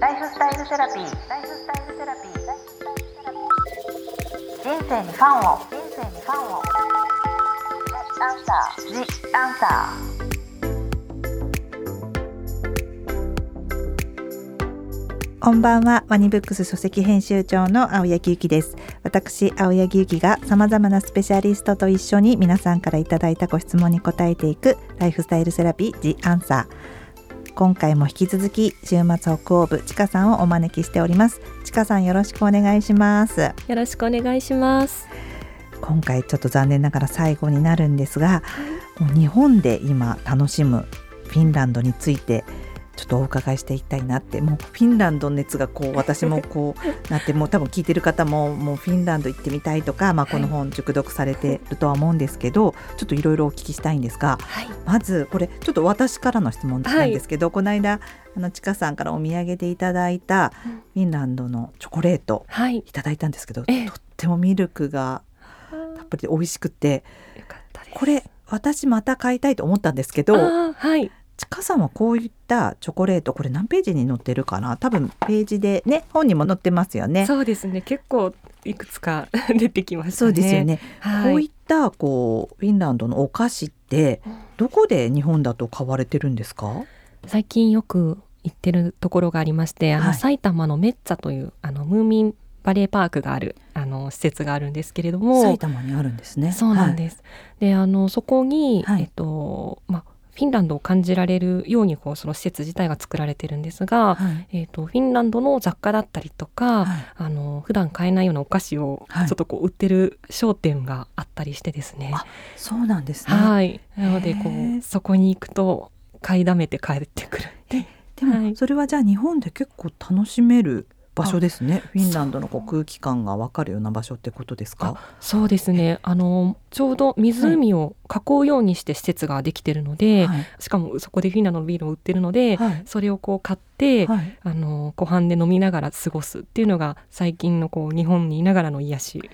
ライフスタイルセラピー。ライフスタイルセラピー。人生にファンを。人生にファンを。アンサー。ジアンサーこんばんはワニブックス書籍編集長の青柳ゆきです私青柳ゆきが様々なスペシャリストと一緒に皆さんからいただいたご質問に答えていくライフスタイルセラピー The Answer 今回も引き続き週末北欧部ちかさんをお招きしております。ちかさんよろしくお願いします。よろしくお願いします。今回ちょっと残念ながら最後になるんですが、もう日本で今楽しむフィンランドについてちょっとお伺いしていきたいなって。もうフィンランド熱がこう私もこうなってもう多分聞いてる方ももうフィンランド行ってみたいとか、まあ、この本熟読されてるとは思うんですけど、ちょっといろいろお聞きしたいんですが、はい。まずこれちょっと私からの質問なんですけど、この間あのちかさんからお土産でいただいたうん。フィンランドのチョコレートはい。いただいたんですけど、ええ。とってもミルクがたっぷりで美味しくてこれ私また買いたいと思ったんですけどはいちかさんはこういったチョコレートこれ何ページに載ってるかな？多分ページでね本にも載ってますよね。そうですね。結構いくつか 出てきましたね。そうですよね、はい。こういったこうフィンランドのお菓子ってどこで日本だと買われてるんですか？最近よく行ってるところがありましてあの、はい。埼玉のメッツァというあのムーミンバレーパークがあるあの施設があるんですけれども。埼玉にあるんですね。そうなんす。です。であのそこに、はい。えっとまあフィンランドを感じられるようにこうその施設自体が作られてるんですが、はいえっとフィンランドの雑貨だったりとか、はいあの普段買えないようなお菓子をはいちょっとこう売ってる商店があったりしてですね。あそうなんですね。はい。なのでこうそこに行くと買いだめて帰ってくるって。でも、はいそれはじゃあ日本で結構楽しめる場所ですね。フィンランドのこう空気感がわかるような場所ってことですか？そうですね。あのちょうど湖を囲うようにして施設ができてるので、はいしかもそこでフィンランドのビールを売ってるので、はいそれをこう買って、はいあの湖畔で飲みながら過ごすっていうのが最近のこう日本にいながらの癒し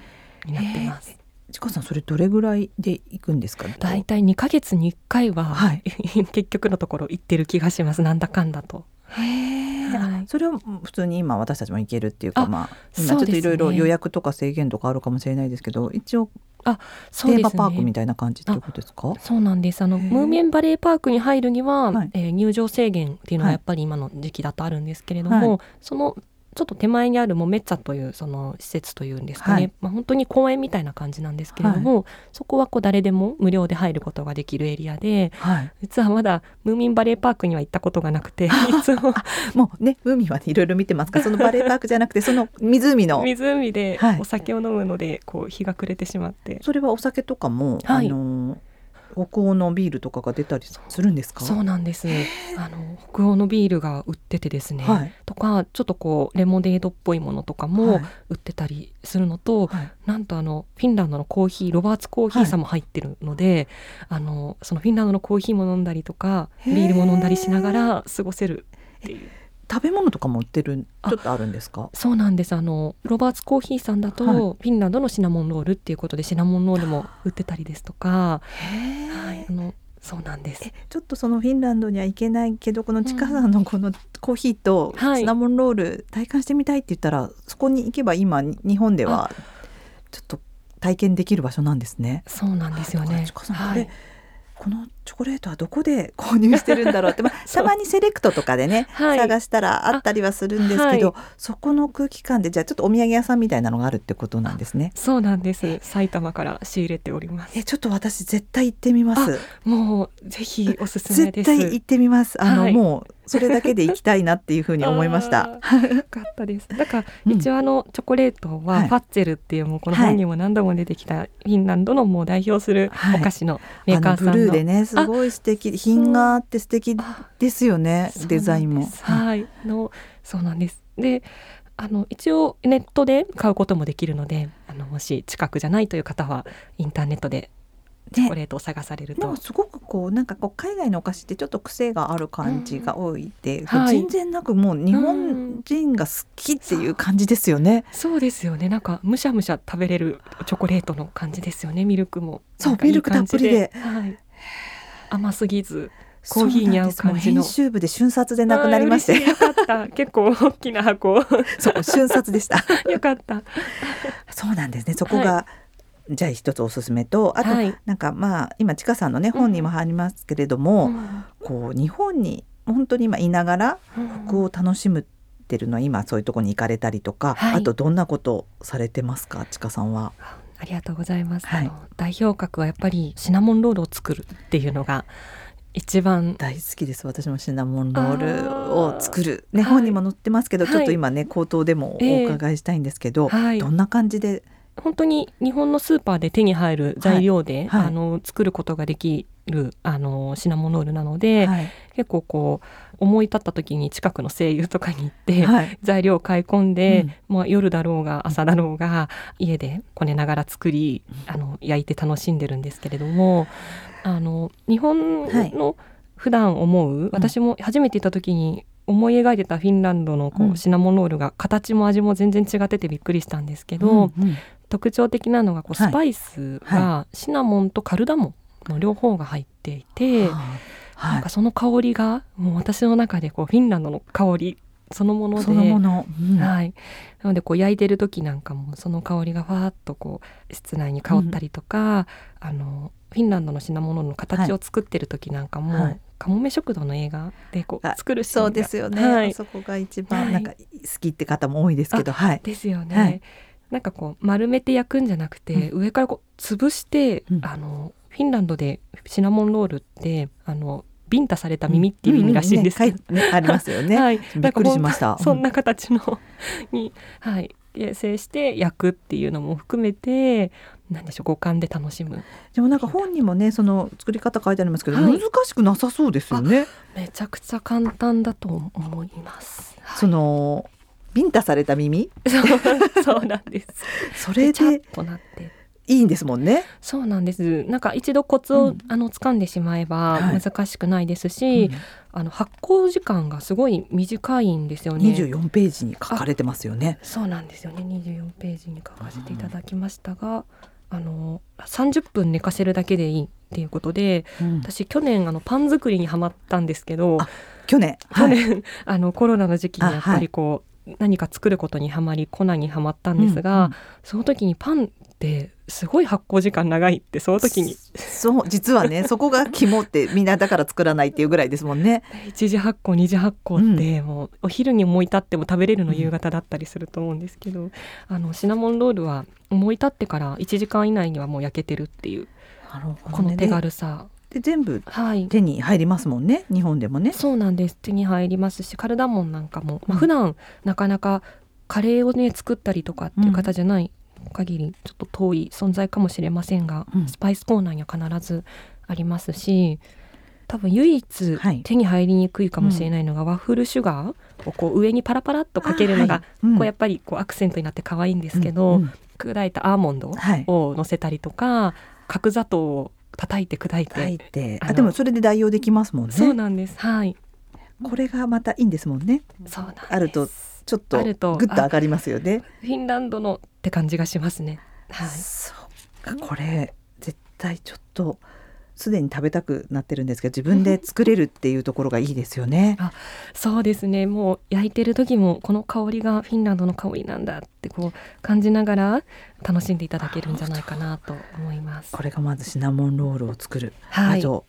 になってます。ちかさんそれどれぐらいで行くんですか？だいたい2ヶ月に1回は、はい 結局のところ行ってる気がしますなんだかんだと。へえ、はい。それは普通に今私たちも行けるっていうかあまあ今ちょっといろいろ予約とか制限とかあるかもしれないですけど一応テーマそうですね。パークみたいな感じっていうことですか？そうなんです。あのムーミンバレーパークに入るには、はい。えー入場制限っていうのははい。やっぱり今の時期だとあるんですけれども、はい。そのちょっと手前にあるもうメッツァというその施設というんですかね、はい。まあ、本当に公園みたいな感じなんですけれども、そこはこう誰でも無料で入ることができるエリアではい。実はまだムーミンバレーパークには行ったことがなくて いつも。もうね海はねいろいろ見てますか？らそのバレーパークじゃなくてその湖の。湖ではい。お酒を飲むのでこう日が暮れてしまって、それはお酒とかも、はい。あの北欧のビールとかが出たりするんですか？そうなんです。あの北欧のビールが売っててですね、はい。とかちょっとこうレモネードっぽいものとかはもい。売ってたりするのと、はい。なんとあのフィンランドのコーヒーロバーツコーヒーさんも入ってるので、あのそのフィンランドのコーヒーも飲んだりとかビールも飲んだりしながら過ごせるっていう食べ物とかも売ってるあちょっとあるんですか？そうなんです。あのロバーツコーヒーさんだと、はい。フィンランドのシナモンロールっていうことでシナモンロールも売ってたりですとか、はい、あのそうなんです。えちょっとそのフィンランドには行けないけどこのちかさんのこのコーヒーとはい。シナモンロール体感してみたいって言ったら、そこに行けば今日本ではちょっと体験できる場所なんですね。そうなんですよね。はい。これこのチョコレートはどこで購入してるんだろうって、まあ、たまにセレクトとかでね、はい探したらあったりはするんですけど、あそこの空気感でじゃあちょっとお土産屋さんみたいなのがあるってことなんですね。そうなんです埼玉から仕入れておりますえちょっと私絶対行ってみます。もうぜひおすすめです。絶対行ってみます。あの、はいもうそれだけで行きたいなっていうふうに思いました。よかったです。だから、うん一応あのチョコレートははいファッツェルっていうもうこの本にも何度も出てきたフィンランドのもう代表するはいお菓子のメーカーさんの。あのブルーでねすごい素敵品があって素敵あですよねデザインも。はい、のそうなんです。で。あの一応ネットで買うこともできるのであのもし近くじゃないという方はインターネットでチョコね、レートを探されるでと、もすごくこうなんかこう海外のお菓子ってちょっと癖がある感じが多いで、はい。全然なくもう日本人が好きっていう感じですよね。そうですよね。なんかむしゃむしゃ食べれるチョコレートの感じですよね。ミルクも。そうミルクたっぷりで。はい、甘すぎずコーヒーに合う感じの。編集部で瞬殺でなくなりまして。よかった。結構大きな箱。そう瞬殺でした。よかった。そうなんですね。そこが、じゃあ一つおすすめとあと、はい。なんかまあ今ちかさんのね本にもありますけれども、こう日本に本当に今いながら服を楽しむってるのは今そういうところに行かれたりとか、はい。あとどんなことされてますかちかさんは？ありがとうございます、はい。代表格はやっぱりシナモンロールを作るっていうのが一番大好きです。私もシナモンロールを作る、ねはい。本にも載ってますけど、はい。ちょっと今ね口頭でもお伺いしたいんですけど、はい。どんな感じで本当に日本のスーパーで手に入る材料で、はい。はい。あの作ることができるあのシナモンロールなので、はい。結構こう思い立った時に近くの声優とかに行って、はい。材料を買い込んで、うん。まあ、夜だろうが朝だろうが家でこねながら作りあの焼いて楽しんでるんですけれどもあの日本の普段思う、私も初めて行った時に思い描いてたフィンランドのこうシナモンロールが形も味も全然違っててびっくりしたんですけど、うんうん特徴的なのがこうはい。スパイスがシナモンとカルダモンの両方が入っていて、はい。なんかその香りがもう私の中でこうフィンランドの香りそのものでそのもの、うん。はい、なのでこう焼いてる時なんかもその香りがファーッとこう室内に香ったりとか、あのフィンランドの品物の形を作ってる時なんかも、はい。カモメ食堂の映画でこうあ作るシーンが。そうですよね、はい。あそこが一番はい。なんか好きって方も多いですけど、はい。ですよね、はいなんかこう丸めて焼くんじゃなくて、上からこう潰して、うん。あのフィンランドでシナモンロールってあのビンタされた耳っていう意味らしいんですけど、うんうんねねありますよね、はい、びっくりしました。そんな形のに、はい、形成して焼くっていうのも含めて何でしょう五感で楽しむ。でもなんか本にもねその作り方書いてありますけど、はい。難しくなさそうですよね。めちゃくちゃ簡単だと思います。はい。そのビンタされた耳？そう そうなんです。それで。いいんですもんねそうなんです。なんか一度コツを、うんあの掴んでしまえばはい難しくないですし、あの発酵時間がすごい短いんですよね。24ページに書かれてますよねそうなんですよね。24ページに書かせていただきましたが、あの30分寝かせるだけでいいっていうことで、うん私去年あのパン作りにはまったんですけど、あ去年？去年、あのコロナの時期にあやっぱりこう、何か作ることにはまり粉にはまったんですが、うんうん。その時にパンってすごい発酵時間長いってその時に。そう実はね そこが肝ってみんなだから作らないっていうぐらいですもんね。一次発酵二次発酵ってもうお昼に思い立っても食べれるの夕方だったりすると思うんですけど、あのシナモンロールは思い立ってから1時間以内にはもう焼けてるっていうなるほこの手軽さ、で全部はい。手に入りますもんね。日本でもね。そうなんです。手に入りますしカルダモンなんかも、まあ、うん。普段なかなかカレーをね作ったりとかっていう方じゃない限りちょっと遠い存在かもしれませんが、うん。スパイスコーナーには必ずありますし多分唯一はい。手に入りにくいかもしれないのが、ワッフルシュガーをこう上にパラパラっとかけるのが、こうやっぱりこうアクセントになって可愛いんですけど、砕いたアーモンドはい。を乗せたりとか角砂糖を叩いて砕いて、書いて。あでもそれで代用できますもんね。そうなんです。はい。これがまたいいんですもんね。そうなんです。あるとちょっとあるとグッと上がりますよね。フィンランドのって感じがしますね。はい。そうかこれ絶対ちょっとすでに食べたくなってるんですけど自分で作れるっていうところがいいですよね。そうですね。もう焼いてる時もこの香りがフィンランドの香りなんだってこう感じながら楽しんでいただけるんじゃないかなと思います。これがまずシナモンロールを作る。はいあと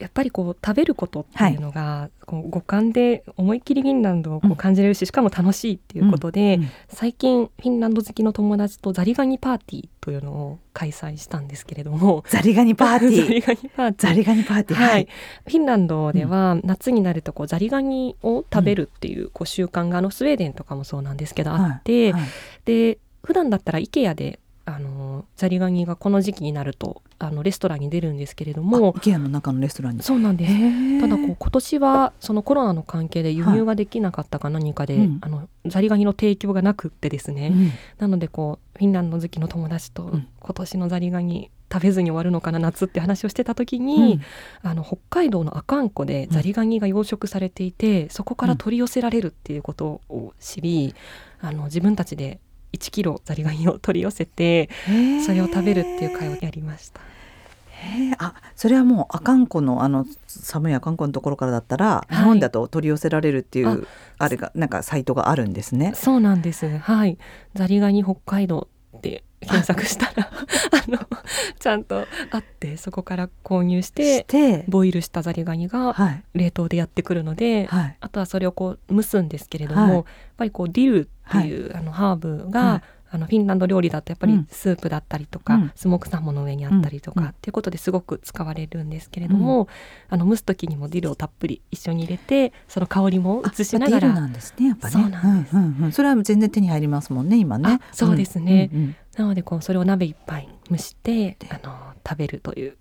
やっぱりこう食べることっていうのが、こう五感で思いっきりフィンランドをこう感じれるし、しかも楽しいっていうことで、うん。最近フィンランド好きの友達とザリガニパーティーというのを開催したんですけれども。ザリガニパーティ ザーリガニパーティー。ザリガニパーティー。はい、フィンランドでは夏になるとこうザリガニを食べるっていうこう習慣があのスウェーデンとかもそうなんですけどあって、はい。はい。で普段だったら IKEA であのザリガニがこの時期になるとあのレストランに出るんですけれども。あ IKEA の中のレストランに。そうなんです。たただこう今年はそのコロナの関係で輸入ができなかったか何かで、うん。あのザリガニの提供がなくってですね、なのでこうフィンランド好きの友達とうん。今年のザリガニ食べずに終わるのかな夏って話をしてた時に、あの北海道の阿寒湖でザリガニが養殖されていて、そこから取り寄せられるっていうことを知り、あの自分たちで1キロザリガニを取り寄せてそれを食べるっていう会をやりました。あそれはもう阿寒湖のあの寒い阿寒湖のところからだったら、い日本だと取り寄せられるっていうああれがなんかサイトがあるんですね。そうなんです。はい。ザリガニ北海道って検索したら あのちゃんとあってそこから購入してボイルしたザリガニがはい。冷凍でやってくるので、はい。あとはそれをこう蒸すんですけれども、はい。やっぱりこうディルっていう、あのハーブが、はいあのフィンランド料理だとやっぱりうん。スープだったりとか、うん。スモークサーモンの上にあったりとか、うん。っていうことですごく使われるんですけれども、あの蒸す時にもディルをたっぷり一緒に入れてその香りも移しながらあディルなんですねやっぱね。そうなんです。うんうんうん。それは全然手に入りますもんね今ね。あそうですね。うんうんうんなのでこうそれを鍋いっぱい蒸してで。あの食べるという。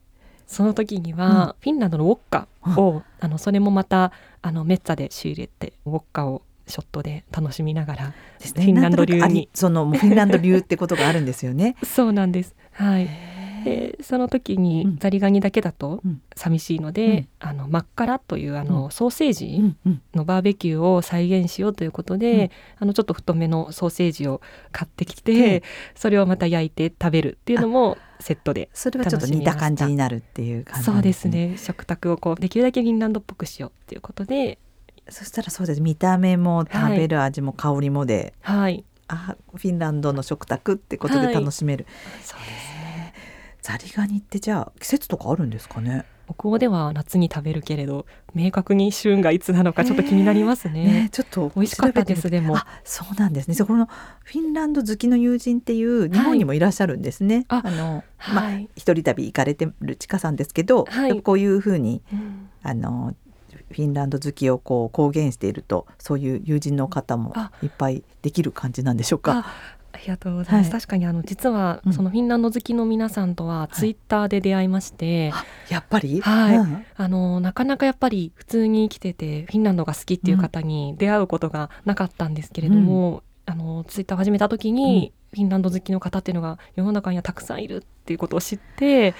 その時には、フィンランドのウォッカを、あのそれもまたあのメッツァで仕入れてウォッカをショットで楽しみながらですフィンランド流に。そのフィンランド流ってことがあるんですよね。そうなんです。はい。でその時うん。にザリガニだけだとうん。寂しいので、うん。あのマッカラというあの、うん。ソーセーうジのバーベキューを再現しようということで、うん。あのちょっと太めのソーセージを買ってきでてそれをまた焼いて食べるっていうのもセットでそれはちょっと似た感じになるっていう感じそうんです。ね。食卓をこうできるだけフィンランドっぽくしようっていうことでそしたらそうです。見た目も食べる味も香りもで、はい。あフィンランドの食卓ってことで楽しめる、そうですね。ザリガニってじゃあ季節とかあるんですかね？北欧では夏に食べるけれど明確に旬がいつなのかちょっと気になりますね。ねちょっと美味しかったですでも。あそうなんですね。じゃあこのフィンランド好きの友人っていう日本にもいらっしゃるんですね、あのまあはい一人旅行かれてるちかさんですけど、はい。こういうふうにうん。あのフィンランド好きをこう公言しているとそういう友人の方もあいっぱいできる感じなんでしょうか。あありがとうございます、はい。確かにあの実はうん。そのフィンランド好きの皆さんとはツイッターで出会いまして、あやっぱり、はい。うん。あのなかなかやっぱり普通に生きててフィンランドが好きっていう方に出会うことがなかったんですけれども、あのツイッターを始めた時に、フィンランド好きの方っていうのが世の中にはたくさんいるっていうことを知って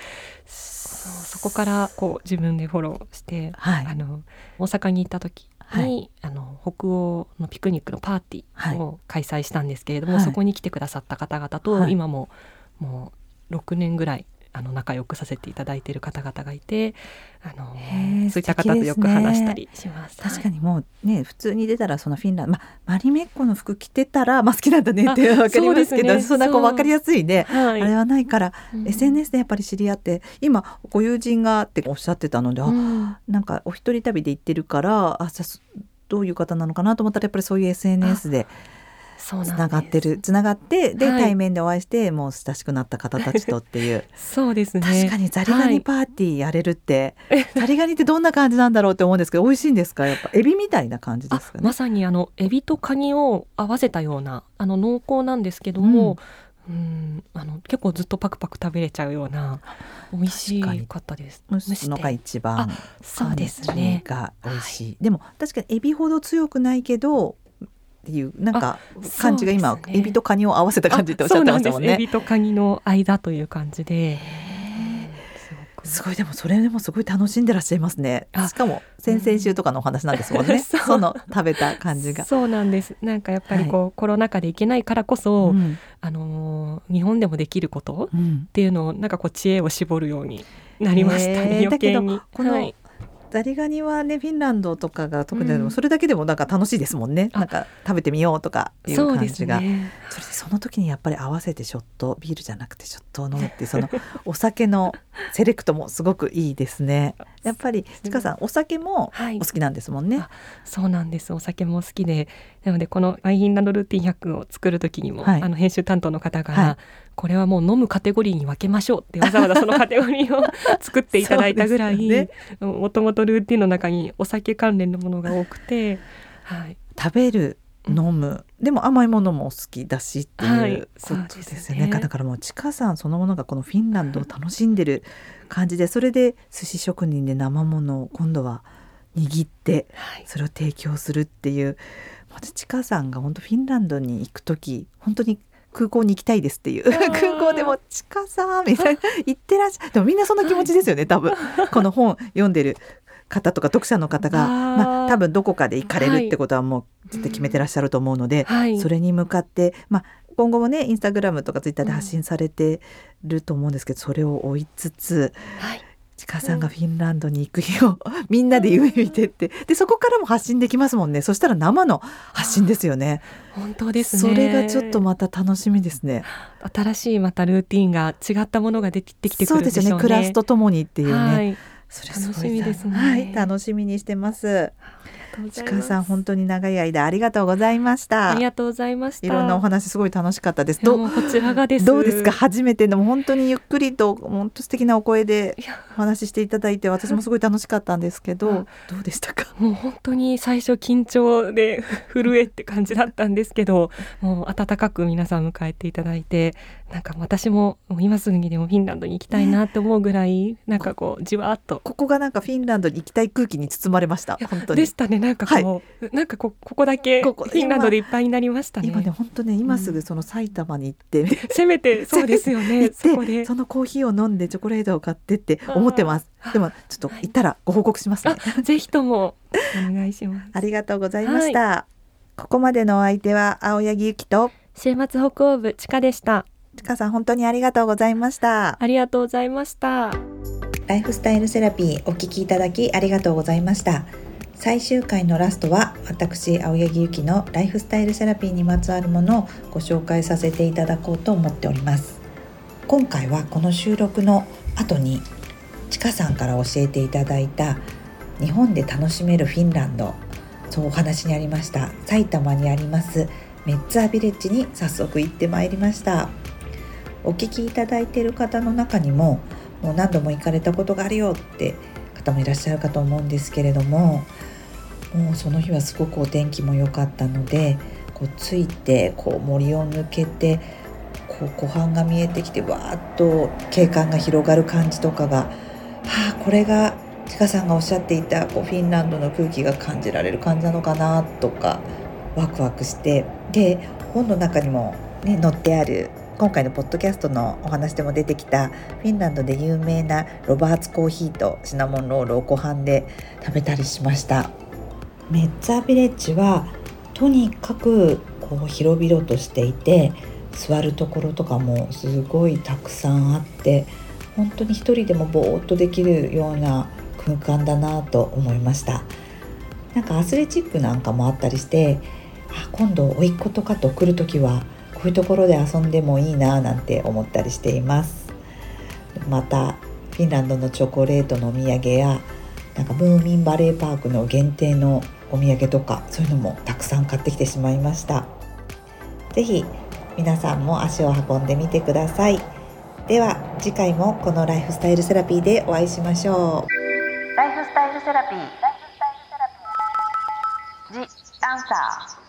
そそこからこう自分でフォローして、はい。あの大阪に行った時に、はい。あの北欧のピクニックのパーティーを開催したんですけれども、はい。そこに来てくださった方々と、はい。今ももう6年ぐらいあの仲良くさせていただいている方々がいてあのそういった方とよく話したりします。確かにもうね普通に出たらそのフィンランド、まあ、マリメッコの服着てたら、まあ、好きなんだねってわかりますけどね。そんなこう分かりやすいね、はい、あれはないから、うん。SNS でやっぱり知り合って今ご友人がっておっしゃってたので、あうん。なんかお一人旅で行ってるからあじゃあどういう方なのかなと思ったらやっぱりそういう SNS でつながってる。つながってで、はい。対面でお会いしてもう親しくなった方たちとっていう。そうですね。確かにザリガニパーティーやれるって、ザリガニってどんな感じなんだろうって思うんですけど美味しいんですか？やっぱ エビみたいな感じですかね。あまさにあのエビとカニを合わせたようなあの濃厚なんですけども、うん、あの結構ずっとパクパク食べれちゃうような美味し確かったです。蒸すのが一番あそうですね。が美味しい、でも確かにエビほど強くないけどっていうなんか感じが今、ねエビとカニを合わせた感じっておっしゃってましたもんね。あそうなんですエビとカニの間という感じで、うんすごいでもそれでもすごい楽しんでらっしゃいますね。あしかも先々週とかのお話なんですもんね。そうその食べた感じが。そうなんです。なんかやっぱりこう、コロナ禍で行けないからこそ、うんあのー日本でもできることうんっていうのをなんかこう知恵を絞るようになりましたね。へー余計にだけど。このはいザリガニはねフィンランドとかが特にでもうんそれだけでもなんか楽しいですもんね。あなんか食べてみようとかいう感じが。ね。それでその時にやっぱり合わせてショットビールじゃなくてショットを飲むってそのお酒のセレクトもすごくいいですね。やっぱりちかさんお酒もはいお好きなんですもんね。あそうなんです。お酒も好きで、なのでこのアイヒンランドルーティン100を作る時にも、はいあの編集担当の方が、はいこれはもう飲むカテゴリーに分けましょうってわざわざそのカテゴリーを作っていただいたぐらい、もともとルーティンの中にお酒関連のものが多くて、はい、食べる飲む。でも甘いものもお好きだしってはい。いうことそうでですすね。よね。だからもうちかさんそのものがこのフィンランドを楽しんでる感じでそれで寿司職人で生ものを今度は握ってはい、それを提供するっていうまたちかさんが本当フィンランドに行く時本当に空港に行きたいですっていう。空港でも「ちかさん」みたいな「行ってらっしゃい」でもみんなそんな気持ちですよね。多分この本読んでる方とか読者の方がまあ、多分どこかで行かれるってことはもう絶対決めてらっしゃると思うので、はい、それに向かって、まあ、今後もねインスタグラムとかツイッターで発信されてると思うんですけど、それを追いつつ、はいちかさんがフィンランドに行く日を みんなで夢見てって。でそこからも発信できますもんね。そしたら生の発信ですよね。本当ですね。それがちょっとまた楽しみですね。新しいまたルーティンが違ったものが出てきてくそうでるんですしょうね。よね。クラスとともにっていうね、はい。それ楽しみですね。はい。楽しみにしてますちかさん本当に長い間ありがとうございました。ありがとうございました。いろんなお話すごい楽しかったです。どうこちらがです。どうですか？初めてでも本当にゆっくりと本当素敵なお声でお話ししていただいて私もすごい楽しかったんですけどうんどうでしたか？もう本当に最初緊張で 震えって感じだったんですけどもう温かく皆さん迎えていただいてなんか私も今すぐにでもフィンランドに行きたいなって思うぐらいなんかこうじわっと。ここがなんかフィンランドに行きたい空気に包まれました。本当に。でしたね。なんかこう、なんかこここだけフィンランドでいっぱいになりましたね。今ね本当ね今すぐその埼玉に行って、せめて そうですよね。行そこで。ってそのコーヒーを飲んでチョコレートを買ってって思ってます。でもちょっと行ったらご報告しますね。あぜひともお願いします。ありがとうございました、ここまでのお相手は青柳ゆきと。週末北欧部地下でしたちかさん本当にありがとうございました。ありがとうございました。ライフスタイルセラピーお聞きいただきありがとうございました。最終回のラストは私青柳ゆきのライフスタイルセラピーにまつわるものをご紹介させていただこうと思っております。今回はこの収録の後にちかさんから教えていただいた日本で楽しめるフィンランド。そうお話にありました。埼玉にありますメッツァービレッジに早速行ってまいりましたお聞きいただいている方の中にももう何度も行かれたことがあるよって方もいらっしゃるかと思うんですけれどももうその日はすごくお天気も良かったのでこう着いてこう森を抜けてこう湖畔が見えてきてわーっと景観が広がる感じとかがはあこれがちかさんがおっしゃっていたこうフィンランドの空気が感じられる感じなのかなとかワクワクしてで本の中にも、ね、載ってある今回のポッドキャストのお話でも出てきたフィンランドで有名なロバーツコーヒーとシナモンロールを湖畔で食べたりしました。メッツァビレッジはとにかくこう広々としていて座るところとかもすごいたくさんあって本当に一人でもぼーっとできるような空間だなと思いました。なんかアスレチックなんかもあったりしてあ今度甥っ子とかと来る時はこういうところで遊んでもいいななんて思ったりしています。またフィンランドのチョコレートのお土産やなんかムーミンバレーパークの限定のお土産とかそういうのもたくさん買ってきてしまいました。是非皆さんも足を運んでみてください。では次回もこのライフスタイルセラピーでお会いしましょう。ライフスタイルセラピー。ジ・アンサー。